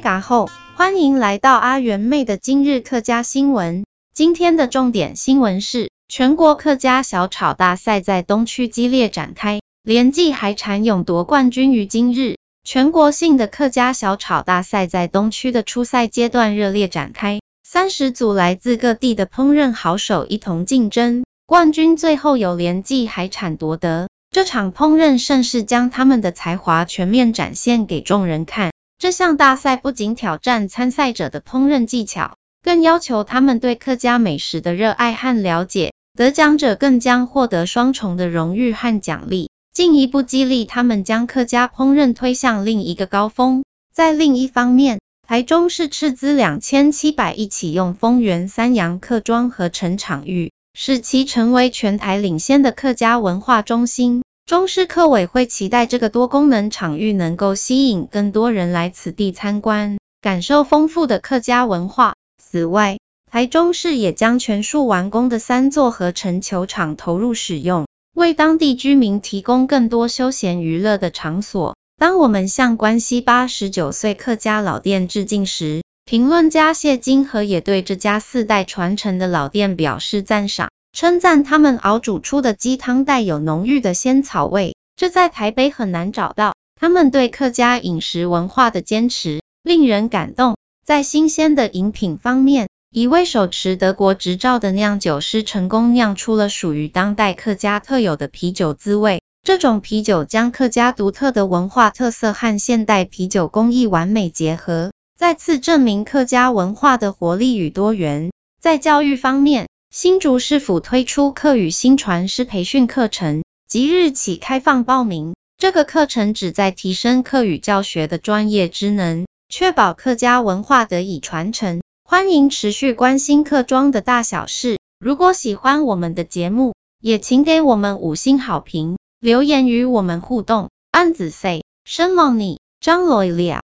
嘎后，欢迎来到阿元妹的今日客家新闻。今天的重点新闻是，全国客家小炒大赛在东区激烈展开，连暨海产勇夺冠军于今日。全国性的客家小炒大赛在东区的初赛阶段热烈展开，三十组来自各地的烹饪好手一同竞争，冠军最后由连暨海产夺得。这场烹饪盛世将他们的才华全面展现给众人看。这项大赛不仅挑战参赛者的烹饪技巧，更要求他们对客家美食的热爱和了解。得奖者更将获得双重的荣誉和奖励，进一步激励他们将客家烹饪推向另一个高峰。在另一方面，台中市斥资两千七百亿启用丰原三洋客庄和成场域，使其成为全台领先的客家文化中心。中市客委会期待这个多功能场域能够吸引更多人来此地参观，感受丰富的客家文化。此外，台中市也将全数完工的三座合成球场投入使用，为当地居民提供更多休闲娱乐的场所。当我们向关西八十九岁客家老店致敬时，评论家谢金河也对这家四代传承的老店表示赞赏。称赞他们熬煮出的鸡汤带有浓郁的仙草味，这在台北很难找到。他们对客家饮食文化的坚持令人感动。在新鲜的饮品方面，一位手持德国执照的酿酒师成功酿出了属于当代客家特有的啤酒滋味。这种啤酒将客家独特的文化特色和现代啤酒工艺完美结合，再次证明客家文化的活力与多元。在教育方面，新竹市府推出客语新传师培训课程，即日起开放报名。这个课程旨在提升客语教学的专业知能，确保客家文化得以传承。欢迎持续关心客庄的大小事。如果喜欢我们的节目，也请给我们五星好评，留言与我们互动。安子 say，生忙你，张罗了。